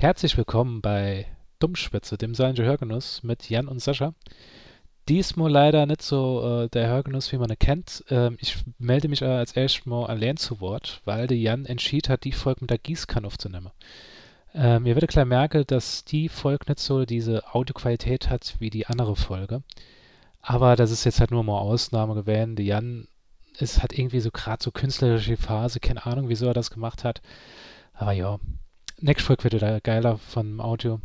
Herzlich willkommen bei Dummschwätze, dem Saarländischen Hörgenuss mit Jan und Sascha. Diesmal leider nicht so äh, der Hörgenuss, wie man ihn kennt. Ähm, ich melde mich äh, als erstes mal allein zu Wort, weil der Jan entschieden hat, die Folge mit der Gießkanne aufzunehmen. Ähm, ihr werdet klar merken, dass die Folge nicht so diese Audioqualität hat wie die andere Folge. Aber das ist jetzt halt nur mal Ausnahme gewesen. Der Jan ist, hat irgendwie so gerade so künstlerische Phase, keine Ahnung, wieso er das gemacht hat. Aber ja, nächste Folge wird wieder geiler vom Audio.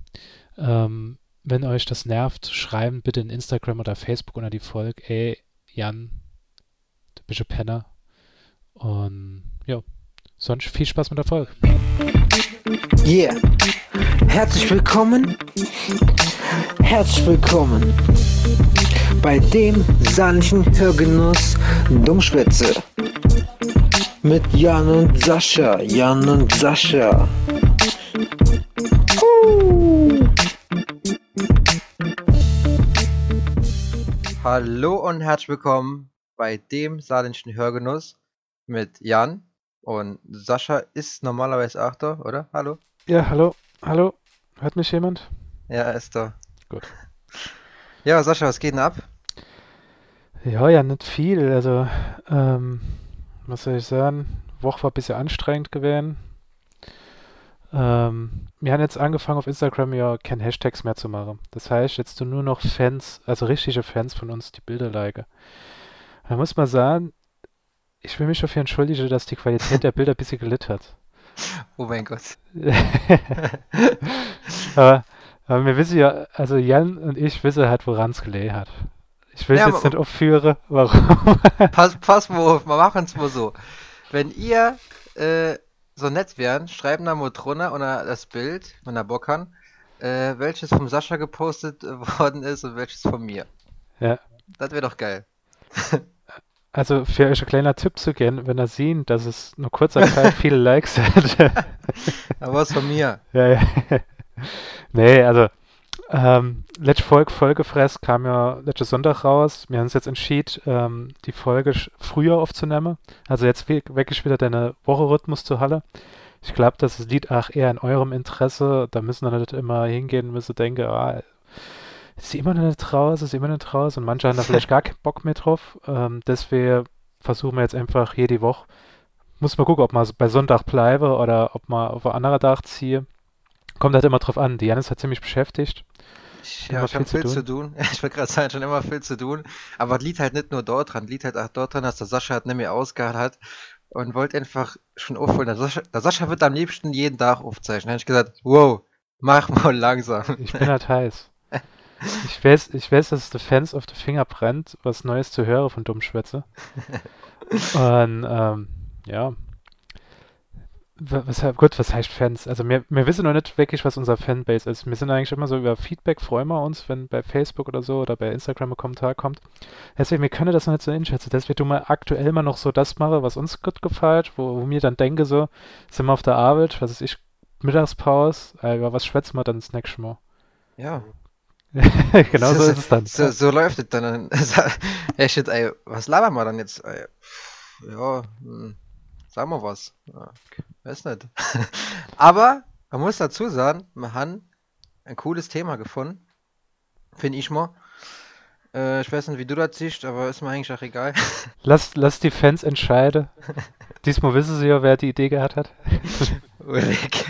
Ähm, wenn euch das nervt, schreiben bitte in Instagram oder Facebook unter die Folge, ey, Jan, du bist ein Penner. Und ja, sonst viel Spaß mit der Folge. Yeah. Herzlich willkommen. Herzlich willkommen bei dem saarländischen Hörgenuss Dummschwätze. Mit Jan und Sascha. Jan und Sascha. Hallo und herzlich willkommen bei dem saarländischen Hörgenuss mit Jan und Sascha ist normalerweise auch da, oder? Hallo? Ja, hallo, hallo. Hört mich jemand? Ja, er ist da. Gut. Ja, Sascha, was geht denn ab? Ja, ja, nicht viel. Also, ähm, was soll ich sagen? Woche war ein bisschen anstrengend gewesen. Ähm, wir haben jetzt angefangen auf Instagram ja keine Hashtags mehr zu machen. Das heißt, jetzt nur noch Fans, also richtige Fans von uns, die Bilder liken. Da muss man sagen, ich will mich dafür entschuldigen, dass die Qualität der Bilder ein bisschen gelitten hat. Oh mein Gott. aber, aber wir wissen ja, also Jan und ich wissen halt, woran es gelegen hat. Ich will es Ja, jetzt nicht aufführen, warum. Pass, pass mal auf, wir machen es mal so. Wenn ihr äh, so nett wären, schreiben da mal drunter unter das Bild, wenn er Bock hat, äh, welches vom Sascha gepostet äh, worden ist und welches von mir. Ja. Das wäre doch geil. Also für euch ein kleiner Tipp zu gehen, wenn ihr sehen, dass es nur kurzer Zeit viele Likes hat. Aber was von mir? ja, ja. nee, also ähm, letzte Folge, Folgefress kam ja letzten Sonntag raus. Wir haben uns jetzt entschieden, ähm, die Folge früher aufzunehmen. Also jetzt wirklich wieder deine Wochenrhythmus zu Halle. Ich glaube, das liegt auch eher in eurem Interesse. Da müssen wir nicht immer hingehen, müssen denken, ah, ist sie immer noch nicht raus, ist immer nicht raus. Und manche haben da vielleicht gar keinen Bock mehr drauf. Ähm, deswegen versuchen wir jetzt einfach jede Woche. Muss mal gucken, ob man bei Sonntag bleibe oder ob man auf einen anderen Tag ziehe. Kommt halt immer drauf an. Die Janis hat ziemlich beschäftigt. Ich, habe viel viel zu zu tun. Ich wollte gerade sagen, schon immer viel zu tun. Aber liegt halt nicht nur dort dran, liegt halt auch dort dran, dass der Sascha halt nicht mehr ausgehalten hat und wollte einfach schon aufholen. Der Sascha, der Sascha wird am liebsten jeden Tag aufzeichnen. Da habe ich gesagt, wow, mach mal langsam. Ich bin halt heiß. Ich weiß, ich weiß, dass es die Fans auf die Finger brennt, was Neues zu hören von Dummschwätze. Und ähm, ja. Wa- Was, gut, was heißt Fans? Also wir, wir wissen noch nicht wirklich, was unser Fanbase ist. Wir sind eigentlich immer so über Feedback, freuen wir uns, wenn bei Facebook oder so oder bei Instagram ein Kommentar kommt. Deswegen, wir können das noch nicht so einschätzen. Deswegen tun wir aktuell mal noch so das machen, was uns gut gefällt, wo, wo mir dann denke so, sind wir auf der Arbeit, was ist ich, Mittagspause, äh, über was schwätzen wir dann das nächste Mal? Ja, genau so ist es dann. so, so läuft es dann. Ja, shit, ey, was labern wir dann jetzt? Ey? Ja, hm, sagen wir was. Ja, weiß nicht. Aber man muss dazu sagen, wir haben ein cooles Thema gefunden. Finde ich mal. Äh, ich weiß nicht, wie du das siehst, aber ist mir eigentlich auch egal. Lass, lass die Fans entscheiden. Diesmal wissen sie ja, wer die Idee gehabt hat. Ulrich.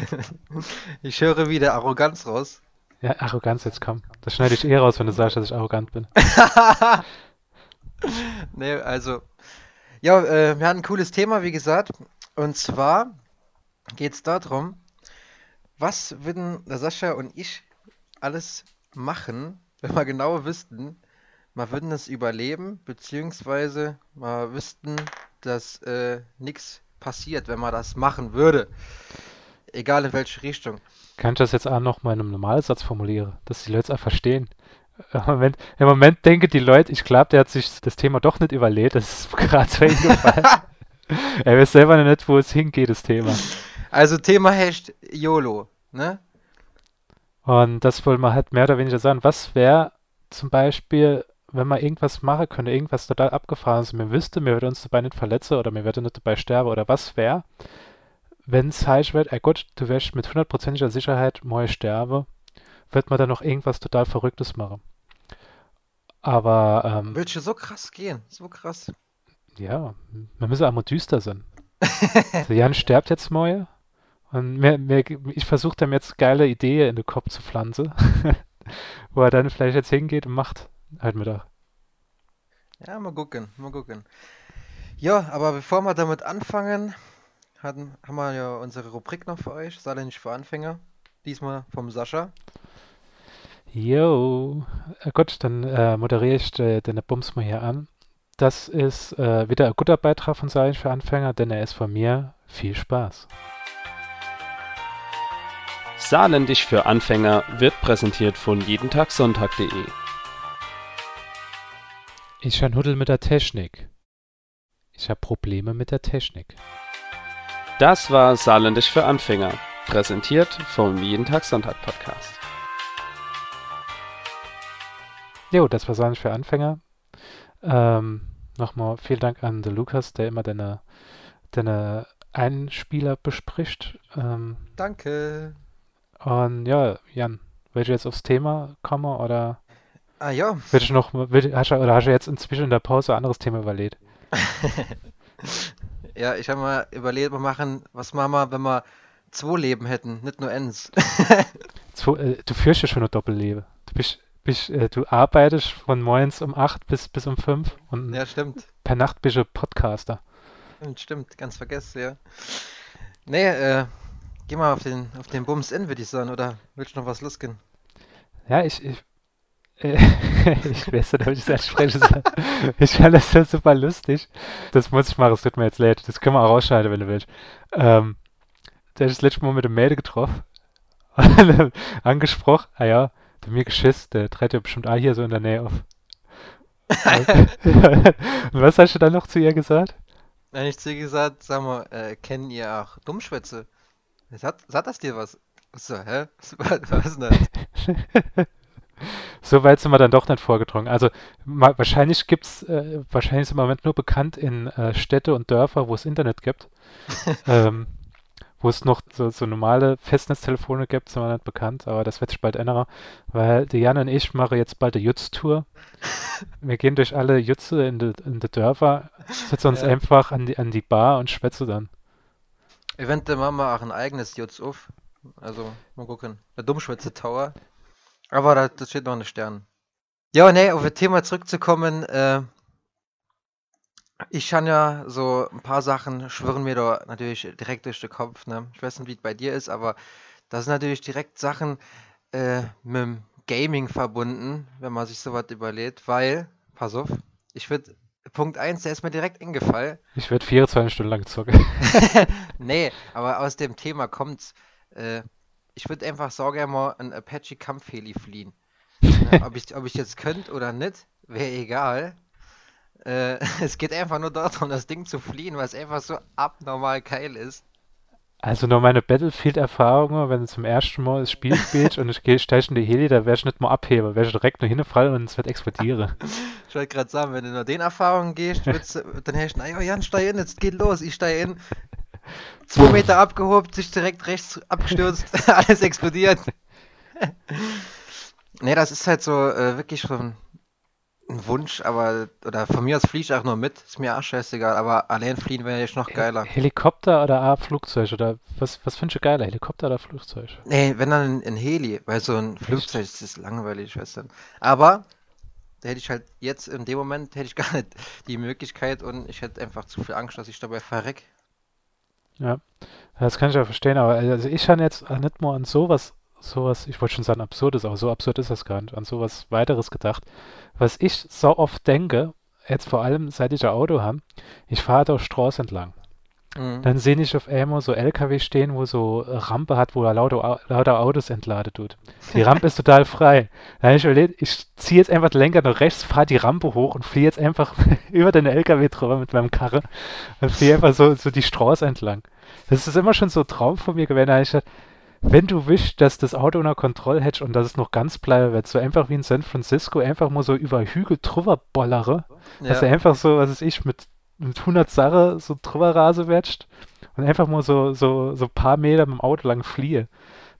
Ich höre wieder Arroganz raus. Ja, Arroganz, jetzt komm. Das schneide ich eh raus, wenn du sagst, dass ich arrogant bin. Nee, also. Ja, äh, wir haben ein cooles Thema, wie gesagt. Und zwar geht es darum, was würden der Sascha und ich alles machen, wenn wir genau wüssten, wir würden es überleben, beziehungsweise wir wüssten, dass äh, nichts passiert, wenn man das machen würde. Egal in welche Richtung. Kann ich das jetzt auch noch mal in einem Normalsatz formulieren, dass die Leute es auch verstehen? Im Moment, Im Moment denken die Leute, ich glaube, der hat sich das Thema doch nicht überlegt. Das ist gerade so hingefallen. er weiß selber noch nicht, wo es hingeht, das Thema. Also Thema heißt YOLO, ne? Und das wollen wir halt mehr oder weniger sagen. Was wäre zum Beispiel, wenn man irgendwas machen könnte, irgendwas total abgefahren ist, und wir wüssten, wir würden uns dabei nicht verletzen oder wir würden nicht dabei sterben, oder was wäre, wenn es heiß wird, ey Gott, du wirst mit hundertprozentiger Sicherheit mal sterben, wird man dann noch irgendwas total Verrücktes machen. Aber ähm, Willst du so krass gehen? So krass. ja, wir müssen einmal düster sein. Also Jan stirbt jetzt mal und mir, mir, ich versuche dem jetzt geile Ideen in den Kopf zu pflanzen, wo er dann vielleicht jetzt hingeht und macht halt Mittag. Ja, mal gucken, mal gucken. Ja, aber bevor wir damit anfangen, hatten, haben wir ja unsere Rubrik noch für euch, Saarländisch für Anfänger. Diesmal vom Sascha. Jo, äh, gut, dann äh, moderiere ich äh, den Bums mal hier an. Das ist äh, wieder ein guter Beitrag von Science für Anfänger, denn er ist von mir. Viel Spaß. Saarländisch für Anfänger wird präsentiert von jedentagsonntag.de. Ich han Huddel mit der Technik. Ich habe Probleme mit der Technik. Das war Saarländisch für Anfänger, präsentiert vom Jeden Tag Sonntag Podcast. Jo, das war Science für Anfänger. Ähm, Nochmal vielen Dank an den Lukas, der immer deine, deine Einspieler bespricht. Ähm, Danke. und ja, Jan, willst du jetzt aufs Thema kommen oder Ah ja, willst du noch, will, hast du, oder hast du jetzt inzwischen in der Pause ein anderes Thema überlegt? ja, ich habe mal überlegt, wir machen, was machen wir, wenn wir zwei Leben hätten, nicht nur eins. Äh, du führst ja schon ein Doppelleben. Du bist, bist, äh, du arbeitest von morgens um 8 bis, bis um 5 und Ja, stimmt. per Nacht bist du Podcaster. Stimmt, Stimmt, ganz vergessen, ja. Nee, äh, geh mal auf den, auf den Bums in, würde ich sagen, oder willst du noch was losgehen? Ja, ich, ich, äh, ich weiß nicht, ob ich das ansprechen soll. Ich fand das ja super lustig. Das muss ich machen, es tut mir jetzt leid. Das können wir auch rausschneiden, wenn du willst. Ähm, der ist das letzte Mal mit dem Mädel getroffen. Angesprochen, ah ja, der mir geschiss, der tritt ja bestimmt auch hier so in der Nähe auf. Und was hast du dann noch zu ihr gesagt? Dann ich zu ihr gesagt, sag mal, äh, kennen ihr auch Dummschwätze? Sagt, sagt das dir was? So, hä? Was, was das? So weit sind wir dann doch nicht vorgedrungen. Also ma- wahrscheinlich gibt's, äh, wahrscheinlich ist im Moment nur bekannt in äh, Städte und Dörfer, wo es Internet gibt. ähm, wo es noch so, so normale Festnetztelefone gibt, sind wir nicht bekannt, aber das wird sich bald ändern, weil die Jan und ich machen jetzt bald eine Jutz-Tour. Wir gehen durch alle Jutze in die, in die Dörfer, setzen uns Ja. einfach an die, an die Bar und schwätzen dann. Eventuell machen wir auch ein eigenes Jutz auf. Also, mal gucken. Der Dummschwätze Tower. Aber da, das steht noch in den Sternen. Ja, nee, auf das Thema zurückzukommen, äh, ich kann ja so ein paar Sachen schwirren mir da natürlich direkt durch den Kopf, ne? Ich weiß nicht, wie es bei dir ist, aber das sind natürlich direkt Sachen äh, mit dem Gaming verbunden, wenn man sich sowas überlegt, weil, pass auf, ich würde, Punkt 1, der ist mir direkt eingefallen. Ich werde 24 Stunden lang zocken. Nee, aber aus dem Thema kommt's. Äh, ich würde einfach so gerne mal ein Apache Kampfheli fliehen. Ne, ob ich, ob ich jetzt könnte oder nicht, wäre egal. Äh, es geht einfach nur darum, das Ding zu fliehen, es einfach so abnormal geil ist. Also nur meine Battlefield-Erfahrungen, wenn du zum ersten Mal das Spiel spielst und ich gehe steig in die Heli, da werde ich nicht mal abheben, werde ich direkt nur hinfallen und es wird explodieren. Ich wollte gerade sagen, wenn du nur den Erfahrungen gehst, wird's, dann heißt na ja, Jan, steig in, jetzt geht los, ich steig in. Zwei Meter abgehoben, sich direkt rechts abgestürzt, alles explodiert. Nee, das ist halt so äh, wirklich so ein, ein Wunsch, aber, oder von mir aus fliege ich auch nur mit, ist mir auch scheißegal, aber allein fliehen wäre jetzt noch geiler. Helikopter oder A, Flugzeug oder was, was findest du geiler, Helikopter oder Flugzeug? Nee, wenn dann ein Heli, weil so ein Flugzeug das ist langweilig, weißt du. Aber da hätte ich halt jetzt in dem Moment hätte ich gar nicht die Möglichkeit und ich hätte einfach zu viel Angst, dass ich dabei verreck. Ja, das kann ich ja verstehen, aber also ich habe jetzt nicht mal an sowas, sowas, ich wollte schon sagen absurdes, aber so absurd ist das gar nicht, an sowas weiteres gedacht. Was ich so oft denke, jetzt vor allem seit ich ein Auto habe, ich fahre da Straße entlang. Mhm. Dann sehe ich auf einmal so LKW stehen, wo so Rampe hat, wo er lauter, Au- lauter Autos entladen tut. Die Rampe ist total frei. Da habe ich überlegt, ich ziehe jetzt einfach den Lenker nach rechts, fahre die Rampe hoch und fliehe jetzt einfach über den LKW drüber mit meinem Karre und fliehe einfach so, so die Straße entlang. Das ist immer schon so ein Traum von mir gewesen. Da habe ich gedacht, wenn du willst, dass das Auto unter Kontrolle hättest und dass es noch ganz bleiben wird, so einfach wie in San Francisco, einfach mal so über Hügel drüber bollere, dass er Ja, einfach so, was weiß ich, mit, mit 100 Sache so drüber rase wetscht und einfach mal so, so, so ein paar Meter mit dem Auto lang fliehe.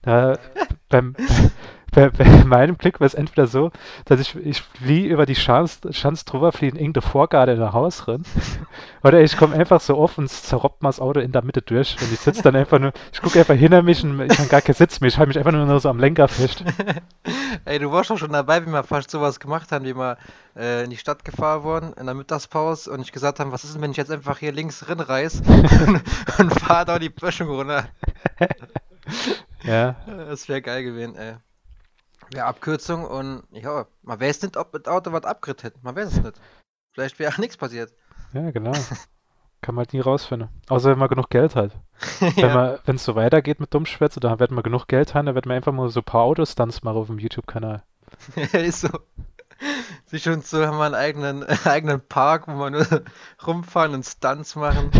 Da, beim, bei, bei meinem Glück war es entweder so, dass ich, ich fliehe über die Schanz, Schanz drüber, fliehe in irgendeine Vorgarde in ein Haus rein. Oder ich komme einfach so offen und zerroppt mal das Auto in der Mitte durch. Und ich sitze dann einfach nur, ich gucke einfach hinter mich und ich habe gar keinen Sitz mehr. Ich halte mich einfach nur so am Lenker fest. Ey, du warst doch schon dabei, wie wir fast sowas gemacht haben, wie wir äh, in die Stadt gefahren wurden, in der Mittagspause und ich gesagt haben, was ist denn, wenn ich jetzt einfach hier links rinreiß und, und fahre da die Böschung runter. Ja, Das wäre geil gewesen, ey. Wäre Abkürzung und ja, man weiß nicht, ob das Auto was abgeritt hätte. Man weiß es nicht. Vielleicht wäre auch nichts passiert. ja, genau. Kann man halt nie rausfinden. Außer wenn man genug Geld hat. Wenn Ja. man, wenn es so weitergeht mit Dummschwätze, dann wird man genug Geld haben, dann wird man einfach mal so ein paar Autostunts machen auf dem YouTube-Kanal. ist so. Sich und so haben wir einen eigenen, eigenen Park, wo wir nur rumfahren und Stunts machen.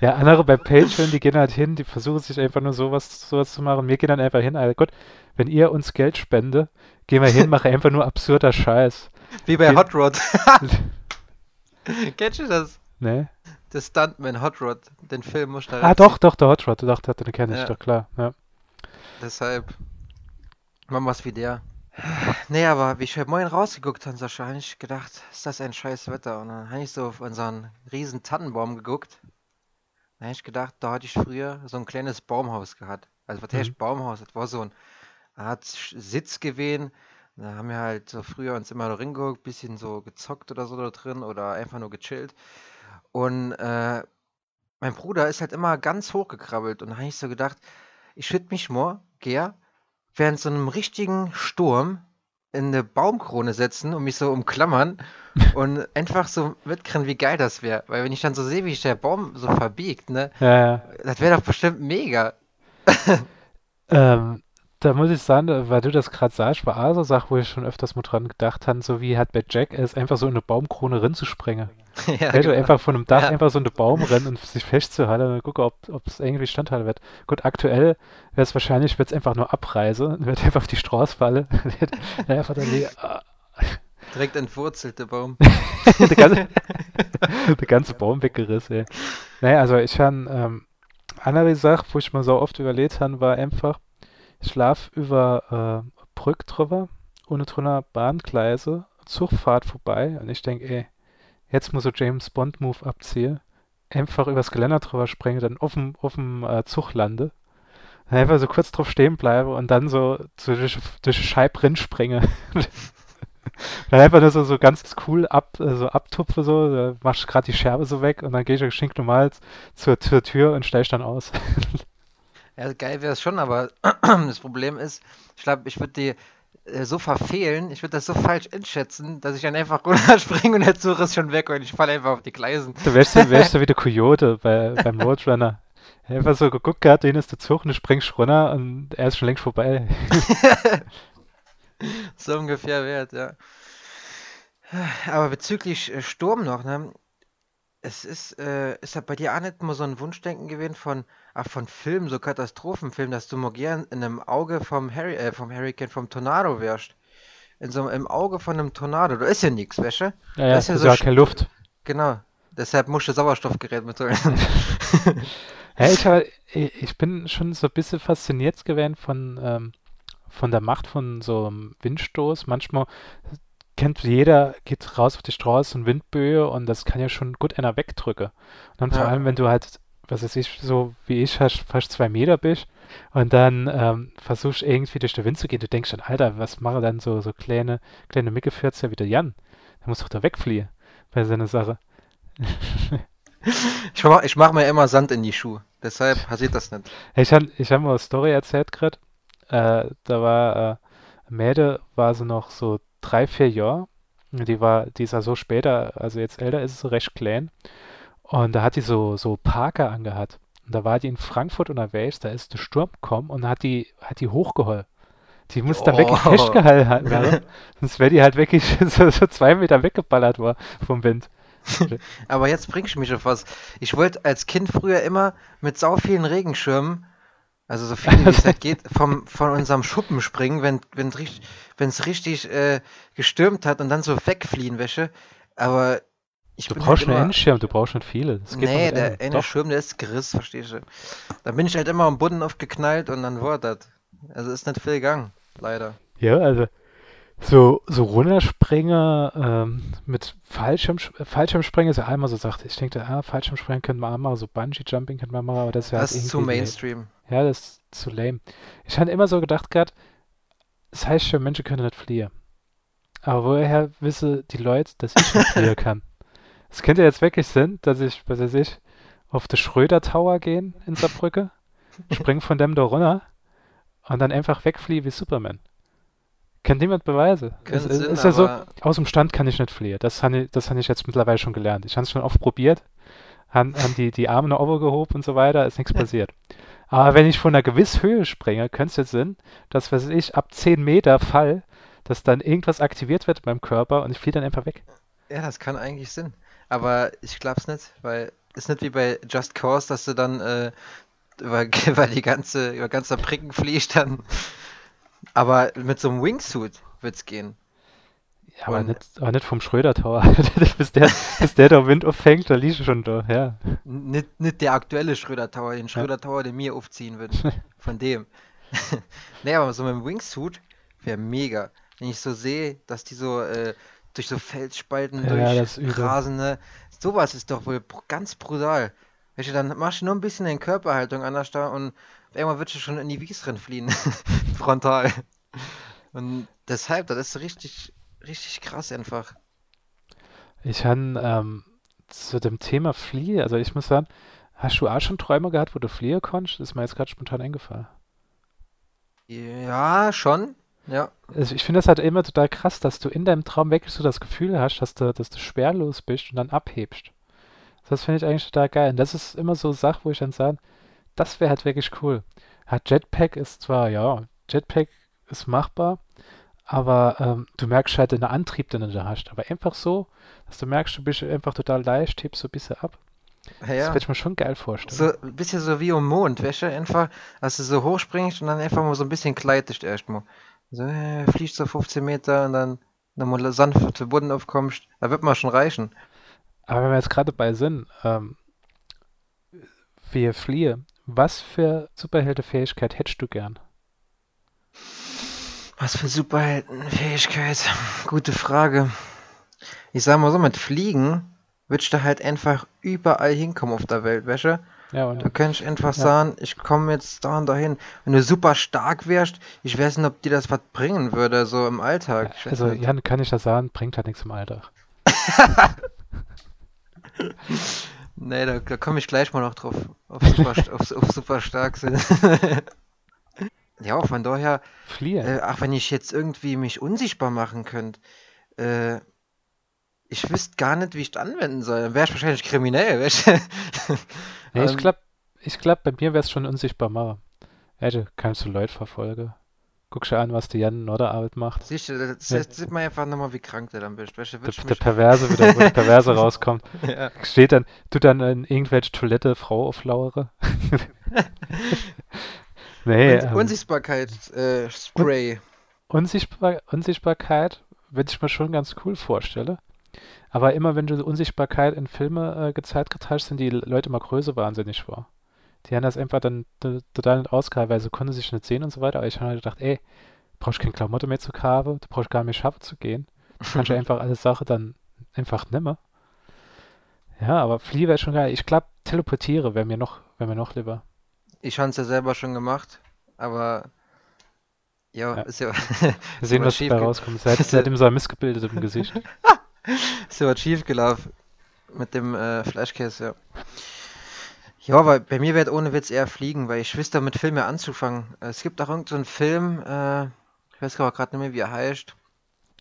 Ja, andere bei Patreon, die gehen halt hin, die versuchen sich einfach nur sowas, sowas zu machen. Wir gehen dann einfach hin, Alter, gut, wenn ihr uns Geld spende, gehen wir hin, machen einfach nur absurder Scheiß. Wie bei Die- Hot Rod. Kennst du das? Ne? Der Stuntman Hot Rod. Den Film musst du da Ah, doch, doch, der Hot Rod, doch, den kenne ich, Ja. doch, klar. Ja. Deshalb machen wir es wie der. Nee, aber wie ich heute Morgen rausgeguckt habe, Sascha, habe ich gedacht, ist das ein scheiß Wetter. Und dann habe ich so auf unseren riesen Tannenbaum geguckt. Dann habe ich gedacht, da hatte ich früher so ein kleines Baumhaus gehabt. Also was heißt Mhm. Baumhaus? Das war so eine Art Sitz gewesen. Da haben wir halt so früher uns immer da reingeguckt, bisschen so gezockt oder so da drin oder einfach nur gechillt. Und äh, mein Bruder ist halt immer ganz hochgekrabbelt und da habe ich so gedacht, ich würde mich mal, Gär, während so einem richtigen Sturm in eine Baumkrone setzen und mich so umklammern und einfach so mitkriegen, wie geil das wäre. Weil wenn ich dann so sehe, wie sich der Baum so verbiegt, ne, Ja, ja. das wäre doch bestimmt mega. Ähm, da muss ich sagen, weil du das gerade sagst, war auch so eine Sache, wo ich schon öfters mal dran gedacht habe, so wie hat bei Jack es einfach so in eine Baumkrone rinzusprengen. ja, du, genau. einfach von einem Dach Ja. einfach so in den Baum rennen und sich festzuhalten und gucken, ob es irgendwie standhalten wird. Gut, aktuell wäre es wahrscheinlich, wird es einfach nur Abreise, wird einfach auf die Straße fallen, wird einfach da liegen. Ah. Direkt entwurzelt, der Baum. der, ganze, der ganze Baum weggerissen, ey. Naja, also ich habe, ähm, andere Sache, wo ich mir so oft überlegt habe, war einfach, ich schlaf über äh, Brück drüber, ohne drunter Bahngleise, Zugfahrt vorbei und ich denke, ey, jetzt muss so James Bond Move abziehen, einfach übers Geländer drüber springen, dann auf dem, auf dem äh, Zug lande, dann einfach so kurz drauf stehen bleibe und dann so, durch, durch Scheibe rin. Dann einfach nur so, so ganz cool ab, äh, so abtupfe, so, da machst gerade die Scherbe so weg und dann gehe ich geschenkt normal zur, zur Tür und steig dann aus. Ja, geil wäre es schon, aber das Problem ist, ich glaube, ich würde die äh, so verfehlen, ich würde das so falsch einschätzen, dass ich dann einfach runterspringe und der Zug ist schon weg und ich falle einfach auf die Gleisen. Du wärst, du wärst so wie der Coyote bei, beim Roadrunner. Einfach so geguckt gehabt, den ist der Zug und du springst runter und er ist schon längst vorbei. So ungefähr wert, ja. Aber bezüglich äh, Sturm noch, ne? Es ist, äh, ist ja bei dir auch nicht mal so ein Wunschdenken gewesen von, ach, von Filmen, so Katastrophenfilmen, dass du mal gern in einem Auge vom Harry, äh, vom Hurricane, vom Tornado wärst. In so im Auge von einem Tornado. Da ist ja nichts, weißt du? Ja, Da ja, ist ja ist so ja keine Luft. Genau. Deshalb musst du Sauerstoffgerät mitholen. Ja, ich, hab, ich bin schon so ein bisschen fasziniert gewesen von, ähm, von der Macht von so einem Windstoß. Manchmal kennt jeder, geht raus auf die Straße und Windböe und das kann ja schon gut einer wegdrücken. Und dann vor Ja. allem, wenn du halt, was weiß ich, so wie ich fast, fast zwei Meter bist und dann ähm, versuchst irgendwie durch den Wind zu gehen, du denkst dann, Alter, was machen dann so, so kleine, kleine Mickefürzer wie der Jan? Der muss doch da wegfliehen bei so einer Sache. Ich mach, ich mach mir immer Sand in die Schuhe. Deshalb passiert das nicht. Ich habe ich hab mal eine Story erzählt gerade. Äh, da war äh, eine Mädel, war sie noch so drei, vier Jahre. Die war, die ist ja so später, also jetzt älter ist sie recht klein. Und da hat die so, so Parker angehabt. Und da war die in Frankfurt unterwegs, da ist der Sturm gekommen und hat die, hat die hochgeholt. Die muss dann wirklich Oh. festgehalten werden. Sonst wäre die halt wirklich so, so zwei Meter weggeballert war vom Wind. Aber jetzt bringst du mich auf was. Ich wollte als Kind früher immer mit sau vielen Regenschirmen, also so viele wie es halt geht, vom, von unserem Schuppen springen, wenn es richtig, wenn's richtig äh, gestürmt hat und dann so wegfliehen, Wäsche. Aber ich Du brauchst halt einen immer, Endschirm, du brauchst nicht viele. Das geht nee, der eine. Schirm, der ist gerissen, verstehst du? Da bin ich halt immer am Boden aufgeknallt und dann war das. Also ist nicht viel gegangen, leider. Ja, also so, so Runterspringer ähm, mit Fallschirm, Fallschirmspringen ist ja einmal so sagt, ich denke, ah, Fallschirmspringen können wir auch machen, so Bungee-Jumping können wir machen, aber das ist ja halt Das ist zu. Mainstream. Ja, das ist zu lame. Ich hatte immer so gedacht gerade, das heißt schon, Menschen können nicht fliehen. Aber woher wissen die Leute, dass ich nicht fliehen kann? Es könnte jetzt wirklich sein, dass ich, was weiß ich, auf den Schröder Tower gehen in Saarbrücke, spring von dem da runter und dann einfach wegfliehen wie Superman. Kann niemand beweisen. Es, Sinn, ist ja so, aus dem Stand kann ich nicht fliehen. Das habe ich, das hab ich jetzt mittlerweile schon gelernt. Ich habe es schon oft probiert, haben, haben die, die Arme nach oben gehoben und so weiter, ist nichts passiert. Aber wenn ich von einer gewissen Höhe springe, könnte es jetzt sein, dass, was weiß ich, ab 10 Meter Fall, dass dann irgendwas aktiviert wird in meinem Körper und ich fliege dann einfach weg. ja, das kann eigentlich Sinn. Aber ich glaub's nicht, weil ist nicht wie bei Just Cause, dass du dann äh, über, über die ganze, über ganze Pricken fliegst dann. Aber mit so einem Wingsuit wird's gehen. Ja, aber nicht, aber nicht vom Schröder Tower. bis, der, bis der da Wind auffängt, da liege ich schon da. Ja. Nicht, nicht der aktuelle Schröder Tower, den Schröder Tower, den mir aufziehen wird. Von dem. nee, aber so mit dem Wingsuit wäre mega. Wenn ich so sehe, dass die so äh, durch so Felsspalten Ja, durchrasen, ne? Sowas ist doch wohl ganz brutal. Weißt du, dann machst du nur ein bisschen in Körperhaltung anders da und irgendwann wird du schon in die Wies drin fliehen. Frontal. Und deshalb, das ist richtig, richtig krass einfach. Ich habe ähm, zu dem Thema Fliehen, also ich muss sagen, hast du auch schon Träume gehabt, wo du fliehen konntest? Das ist mir jetzt gerade spontan eingefallen. Ja, schon. Ja. Also ich finde das halt immer total krass, dass du in deinem Traum wirklich so das Gefühl hast, dass du, dass du schwerlos bist und dann abhebst. Das finde ich eigentlich total geil. Und das ist immer so eine Sache, wo ich dann sage, das wäre halt wirklich cool. Hat Jetpack ist zwar, ja, Jetpack ist machbar, aber ähm, du merkst halt den Antrieb, den du da hast. Aber einfach so, dass du merkst, du bist einfach total leicht, hebst so ein bisschen ab. Ja, Das ja. würde ich mir schon geil vorstellen. So ein bisschen so wie am Mond, weißt du? Einfach, dass du so hoch springst und dann einfach mal so ein bisschen gleitest erstmal. So, äh, fliegst so 15 Meter und dann nochmal sanft den Boden aufkommst. Da wird man schon reichen. Aber wenn wir jetzt gerade dabei sind, ähm, wir fliehe, was für Superheldenfähigkeit hättest du gern? Was für Superheldenfähigkeit? Gute Frage. Ich sag mal so, mit Fliegen würdest du halt einfach überall hinkommen auf der Welt, weißt du? Ja, und Du könntest einfach Ja. sagen, ich komme jetzt da und dahin. Wenn du super stark wärst, ich weiß nicht, ob dir das was bringen würde, so im Alltag. Also nicht. Jan, kann ich das sagen, bringt halt nichts im Alltag. Nee, da, da komme ich gleich mal noch drauf. Auf super, auf, auf super stark sind. ja, von daher, Fliehe. äh, ach, wenn ich jetzt irgendwie mich unsichtbar machen könnte, äh, ich wüsste gar nicht, wie ich das anwenden soll. Dann wäre ich wahrscheinlich kriminell, nee, ich ähm, glaube, ich glaub, bei mir wäre es schon unsichtbar. Ja, du kannst du Leute verfolgen. Guck dir an, was der Jan Norderarbeit macht. Siehst du, das, Ja. sieht man einfach nochmal, wie krank der dann bist. Weißt du, Der, der Perverse wieder, wo der Perverse rauskommt. ja. Steht dann, du dann in irgendwelche Toilette Frau auflauere. nee, Und ähm, Unsichtbarkeit, äh, Spray. Unsichtbar Unsichtbarkeit würde ich mir schon ganz cool vorstellen. Aber immer wenn du Unsichtbarkeit in Filme äh, gezeigt hast, sind die Leute immer größer wahnsinnig vor. Die haben das einfach dann total nicht ausgehalten, weil sie konnten sich nicht sehen und so weiter. Aber ich habe halt gedacht, ey, du brauchst keine Klamotte mehr zu kaufen, du brauchst gar nicht mehr schaffen zu gehen. Du kannst ja einfach alle Sachen dann einfach nimmer. Ja, aber Flieh wäre schon geil. Ich glaube, teleportiere wäre mir noch, wäre mir noch lieber. Ich habe es ja selber schon gemacht, aber ja, Ja. ist ja, Wir sehen, mal was dabei rauskommt. Seit, seitdem so ein missgebildet im Gesicht. ist ja was schief gelaufen mit dem äh, Flashcase, ja. Ja, aber bei mir wird ohne Witz eher fliegen, weil ich wüsste mit Filmen anzufangen. Äh, Es gibt auch irgendeinen so Film, äh, ich weiß aber gerade nicht mehr, wie er heißt.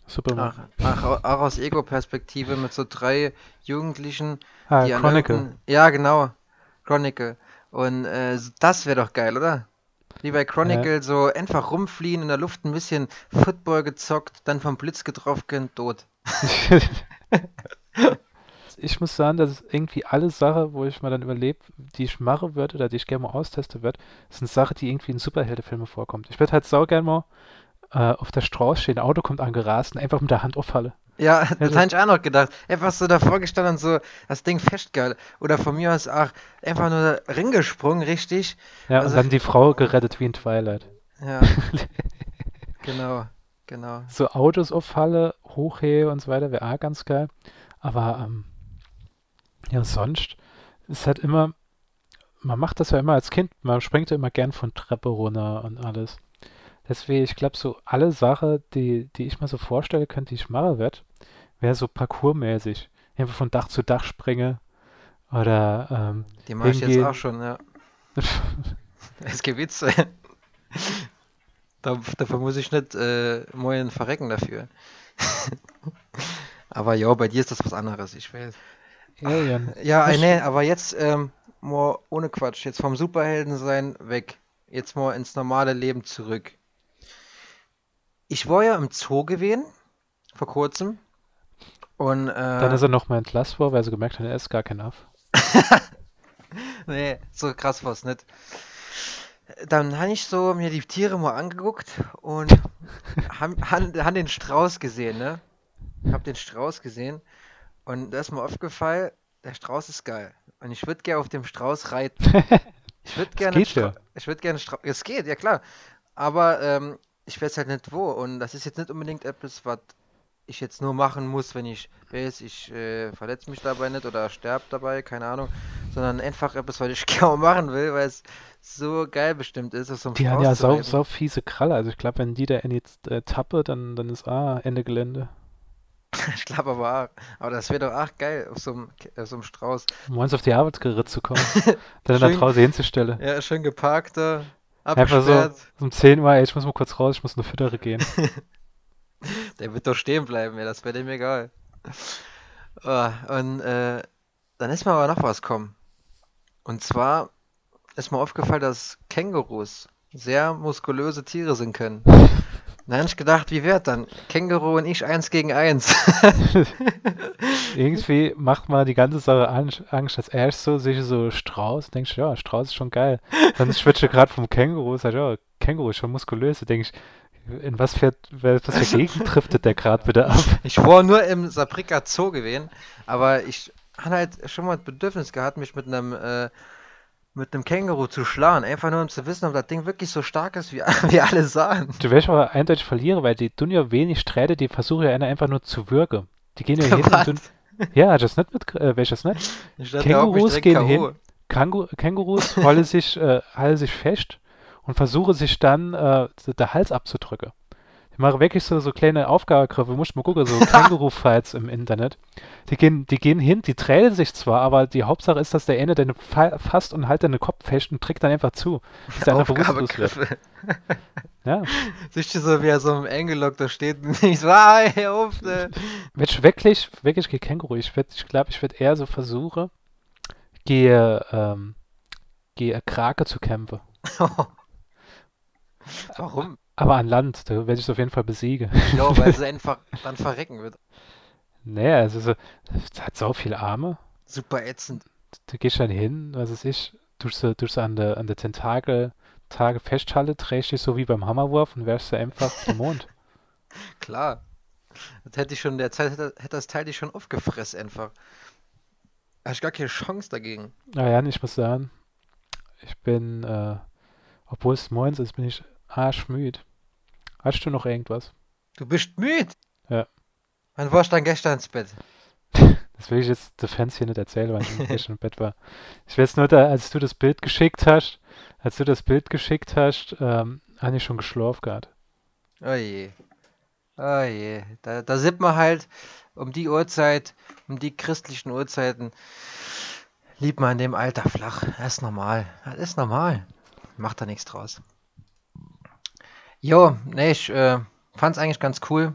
Superman. Ach, ach, au- auch aus Ego-Perspektive mit so drei Jugendlichen, Ah, die Chronicle. Ja, genau. Chronicle. Und äh, das wäre doch geil, oder? Wie bei Chronicle, so einfach rumfliehen, in der Luft ein bisschen Football gezockt, dann vom Blitz getroffen, tot. ich muss sagen, dass irgendwie alle Sachen, wo ich mal dann überlebe, die ich mache würde oder die ich gerne mal austesten würde, sind Sachen, die irgendwie in Superheldenfilmen vorkommt. Ich würde halt sau gerne mal äh, auf der Straße stehen, ein Auto kommt angerast und einfach mit der Hand auffalle. Ja, das das- habe ich auch noch gedacht. Einfach so davor gestanden und so das Ding festgehalten. Oder von mir aus auch einfach nur Ring gesprungen, richtig. Ja, Also- und dann die Frau gerettet wie in Twilight. Ja. Genau, genau. So Autos auffalle, hochhehe und so weiter, wäre auch ganz geil. Aber ähm, ja, sonst ist halt immer, man macht das ja immer als Kind, man springt ja immer gern von Treppe runter und alles. Deswegen, ich glaube, so alle Sachen, die, die ich mir so vorstellen könnte, die ich machen werde, wäre so parkourmäßig. Einfach von Dach zu Dach springe oder ähm, Die mache ich jetzt auch schon, ja. Es gibt Witze. Da, dafür muss ich nicht äh, moin verrecken dafür. Aber ja, bei dir ist das was anderes, ich weiß. ja, Jan, Ja, Was- äh, nee, aber jetzt ähm, mal ohne Quatsch, jetzt vom Superhelden sein weg. Jetzt mal ins normale Leben zurück. Ich war ja im Zoo gewesen, vor kurzem. Und dann äh, ist er nochmal entlassen worden, weil sie gemerkt haben, er ist gar kein Aff. Nee, so krass war's nicht. Dann habe ich so mir die Tiere mal angeguckt und han den Strauß gesehen, ne? Hab den Strauß gesehen und da ist mir aufgefallen, der Strauß ist geil. Und ich würde gerne auf dem Strauß reiten. Ich würde gerne geht ja. ich würde gerne Strauß. Es geht, ja klar. Aber ähm, ich weiß halt nicht wo. Und das ist jetzt nicht unbedingt etwas, was ich jetzt nur machen muss, wenn ich weiß, ich äh, verletze mich dabei nicht oder sterbe dabei, keine Ahnung. Sondern einfach etwas, was ich gerne machen will, weil es so geil bestimmt ist, so einem Die haben ja zu sau, fiese Kralle. Also ich glaube, wenn die da in jetzt äh, tappe, dann, dann ist ah, Ende Gelände. Ich glaube aber auch. Aber das wäre doch auch geil, auf so einem, auf so einem Strauß. Um uns auf die Arbeit geritzt zu kommen. dann da Schön- draußen hinzustellen. Ja, schön geparkt da, Einfach so um 10 Uhr, ey, ich muss mal kurz raus, ich muss eine Füttere gehen. Der wird doch stehen bleiben, ja, das wäre dem egal. Ah, und äh, dann ist mir aber noch was kommen. Und zwar ist mir aufgefallen, dass Kängurus sehr muskulöse Tiere sind können. Dann habe ich gedacht, wie wär's dann? Känguru und ich eins gegen eins. Irgendwie macht man die ganze Sache Angst, als erst so, sehe ich so Strauß, denkst du, ja, Strauß ist schon geil. Dann switche gerade vom Känguru, sag ich, ja, Känguru ist schon muskulös. Denke ich, in was für, was für Gegend driftet der gerade bitte ab? Ich war nur im Saarbrücker Zoo gewesen, aber ich habe halt schon mal das Bedürfnis gehabt, mich mit einem äh, mit einem Känguru zu schlagen. Einfach nur um zu wissen, ob das Ding wirklich so stark ist, wie, wie alle sagen. Du wirst aber eindeutig verlieren, weil die tun ja wenig Sträte, die versuchen ja einer einfach nur zu würgen. Die gehen ja hin und tun, ja, das nicht mit, äh, das nicht? Kängurus gehen hin. Kangu Kängurus halten sich, äh, halten sich fest und versuchen sich dann äh, der Hals abzudrücken. Die machen wirklich so, so kleine Aufgabegriffe. Musst mal gucken, so Känguru-Fights im Internet. Die gehen, die gehen hin, die tränen sich zwar, aber die Hauptsache ist, dass der eine den fa fasst und halt deinen Kopf fest und trägt dann einfach zu. Dass der andere bewusstlos wird. Ja. Siehst du so, wie er so im Engelock da steht und ich so, ah, hör auf, ne? Ich wirklich, wirklich gegen Känguru. Ich glaube, ich, glaub, ich werde eher so versuchen, gehe, ähm, gehe Krake zu kämpfen. Warum? Aber an Land, da werde ich es auf jeden Fall besiegen. Ja, weil sie einfach dann verrecken wird. Naja, also so, es hat so viele Arme. Super ätzend. Gehst du dann hin, was weiß ich, tust du, tust du an der, an der Tentakel Tage festhalte, drehst dich so wie beim Hammerwurf und wärst du einfach dem Mond. Klar. Das hätte ich schon, der Zeit hätte, hätte das Teil dich schon aufgefressen einfach. Hast gar keine Chance dagegen. Naja, ich muss sagen, ich bin, äh, obwohl es morgens ist, bin ich arschmüd. Hast du noch irgendwas? Du bist müde. Ja. Wann warst du dann gestern ins Bett? Das will ich jetzt den Fans hier nicht erzählen, weil ich gestern im Bett war. Ich weiß nur, da, als du das Bild geschickt hast, als du das Bild geschickt hast, ähm, habe ich schon geschlafen gehabt. Oh je. Oh je. Da, da sieht man halt um die Uhrzeit, um die christlichen Uhrzeiten, liebt man in dem Alter flach. Das ist normal. Das ist normal. Macht da nichts draus. Jo, nee, ich äh, fand's eigentlich ganz cool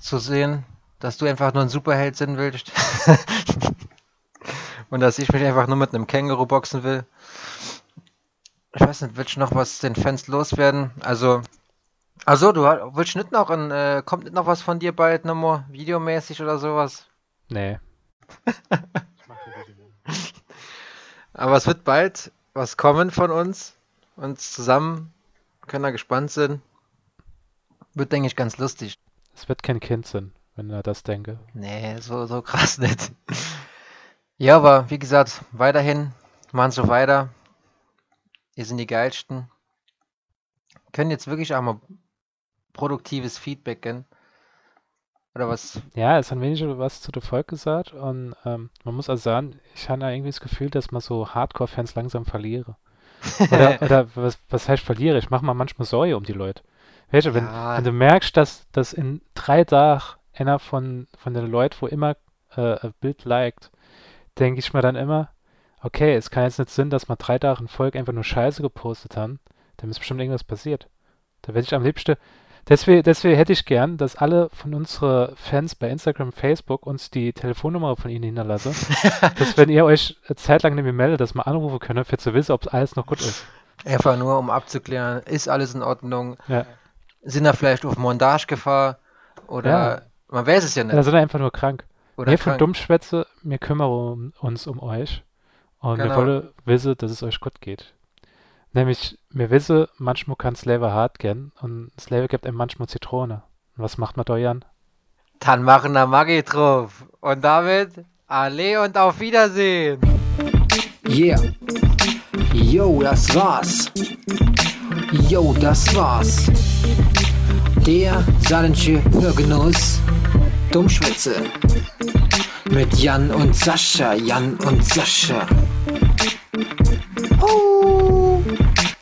zu sehen, dass du einfach nur ein Superheld sein willst. Und dass ich mich einfach nur mit einem Känguru boxen will. Ich weiß nicht, willst du noch was den Fans loswerden? Also, also du willst nicht noch ein, äh, kommt nicht noch was von dir bald nochmal, videomäßig oder sowas? Nee. Aber es wird bald was kommen von uns. Uns zusammen können wir gespannt sein. Wird, denke ich, ganz lustig. Es wird kein Kind sein. wenn er das denke. Nee, so, so krass nicht. Ja, aber wie gesagt, weiterhin, machen so weiter. Ihr sind die geilsten. Können jetzt wirklich auch mal produktives Feedback geben. Oder was? Ja, es hat wenig was zu der Folge gesagt und ähm, man muss also sagen, ich habe irgendwie das Gefühl, dass man so Hardcore-Fans langsam verliere. Oder, oder was, was heißt verliere? Ich mache mal manchmal Sorge um die Leute. Weißt du, wenn, Ja. wenn du merkst, dass, dass in drei Tagen einer von, von den Leuten, wo immer äh, ein Bild liked, denke ich mir dann immer, okay, es kann jetzt nicht Sinn, dass man drei Tage in Folge einfach nur Scheiße gepostet haben. Dann ist bestimmt irgendwas passiert. Da werde ich am liebsten. Deswegen, deswegen hätte ich gern, dass alle von unseren Fans bei Instagram, Facebook uns die Telefonnummer von ihnen hinterlassen. dass wenn ihr euch eine Zeit lang nicht mehr meldet, dass wir anrufen können, für zu wissen, ob alles noch gut ist. Einfach nur, um abzuklären, ist alles in Ordnung? Ja. Sind da vielleicht auf Montagegefahr? Oder Ja. man weiß es ja nicht. Da sind wir einfach nur krank. Oder wir von. Dummschwätze, wir kümmern uns um euch. Und wir Genau. wollen wissen, dass es euch gut geht. Nämlich, wir wissen, manchmal kann Leben hart gehen und Leben gibt einem manchmal Zitrone. Und was macht man da, Jan? Dann machen wir Maggi drauf. Und damit, alle und auf Wiedersehen. Yeah. Yo, das war's. Yo, das war's. Der saarländische Hörgenuss Dummschwätze. Mit Jan und Sascha, Jan und Sascha. Oh!